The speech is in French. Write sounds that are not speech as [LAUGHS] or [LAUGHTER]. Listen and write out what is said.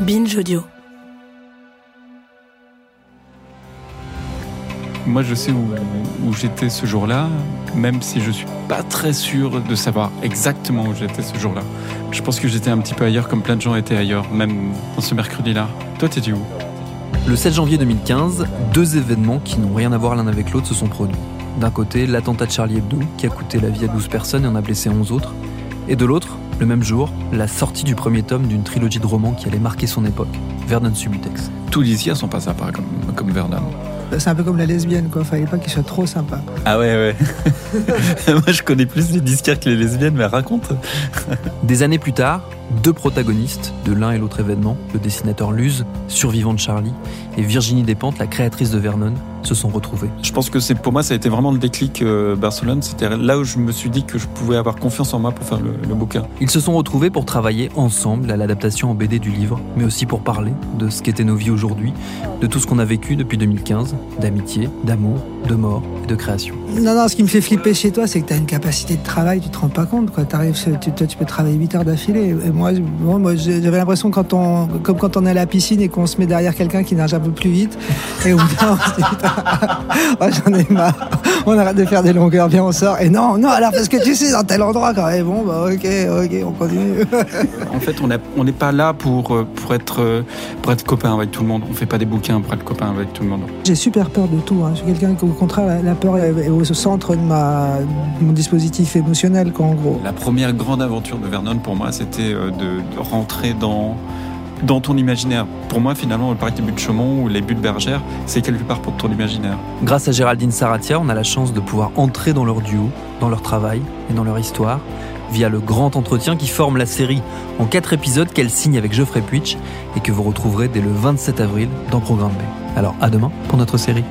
Binge Audio. Moi, je sais où, où j'étais ce jour-là, même si je suis pas très sûr de savoir exactement où j'étais ce jour-là. Je pense que j'étais un petit peu ailleurs, comme plein de gens étaient ailleurs, même dans ce mercredi-là. Toi, t'étais où? Le 7 janvier 2015, deux événements qui n'ont rien à voir l'un avec l'autre se sont produits. D'un côté, l'attentat de Charlie Hebdo, qui a coûté la vie à 12 personnes et en a blessé 11 autres. Et de l'autre, le même jour, la sortie du premier tome d'une trilogie de romans qui allait marquer son époque, Vernon Subutex. Tous les ICIA sont pas sympas comme, comme Vernon. C'est un peu comme la lesbienne, quoi. Fallait pas qu'il soit trop sympa. Ah ouais, ouais. [LAUGHS] Moi, je connais plus les disquaires que les lesbiennes, mais raconte. [LAUGHS] Des années plus tard, deux protagonistes de l'un et l'autre événement, le dessinateur Luz, survivant de Charlie, et Virginie Despentes, la créatrice de Vernon, se sont retrouvés. Je pense que c'est pour moi, ça a été vraiment le déclic euh, Barcelone. C'était là où je me suis dit que je pouvais avoir confiance en moi pour faire le, le bouquin. Ils se sont retrouvés pour travailler ensemble à l'adaptation en BD du livre, mais aussi pour parler de ce qu'étaient nos vies aujourd'hui, de tout ce qu'on a vécu depuis 2015, d'amitié, d'amour, de mort et de création. Non, non, ce qui me fait flipper chez toi, c'est que tu as une capacité de travail, tu te rends pas compte, quoi. T'arrives, tu, toi, tu peux travailler 8 heures d'affilée. Et moi, bon, moi j'avais l'impression quand on, comme quand on est à la piscine et qu'on se met derrière quelqu'un qui nage un peu plus vite, et au bout oh, j'en ai marre. On arrête de faire des longueurs, bien on sort. Et non, non, alors parce que tu sais, dans tel endroit, quand même, bon, bah ok, ok, on continue. En fait, on n'est pas là pour, euh, pour, être, euh, pour être copain avec tout le monde. On fait pas des bouquins pour être copain avec tout le monde. J'ai super peur de tout. Hein. Je suis quelqu'un qui, au contraire, la peur est au centre de, ma, de mon dispositif émotionnel, quoi, en gros. La première grande aventure de Vernon, pour moi, c'était euh, de, de rentrer dans, dans ton imaginaire. Pour moi, finalement, le parc des buts de Chaumont ou les buts de Bergère, c'est quelque part pour ton imaginaire. Grâce à Géraldine Saratia, on a la chance de pouvoir entrer dans leur duo, dans leur travail et dans leur histoire, via le grand entretien qui forme la série en quatre épisodes qu'elle signe avec Geoffrey Puitch et que vous retrouverez dès le 27 avril dans Programme B. Alors à demain pour notre série.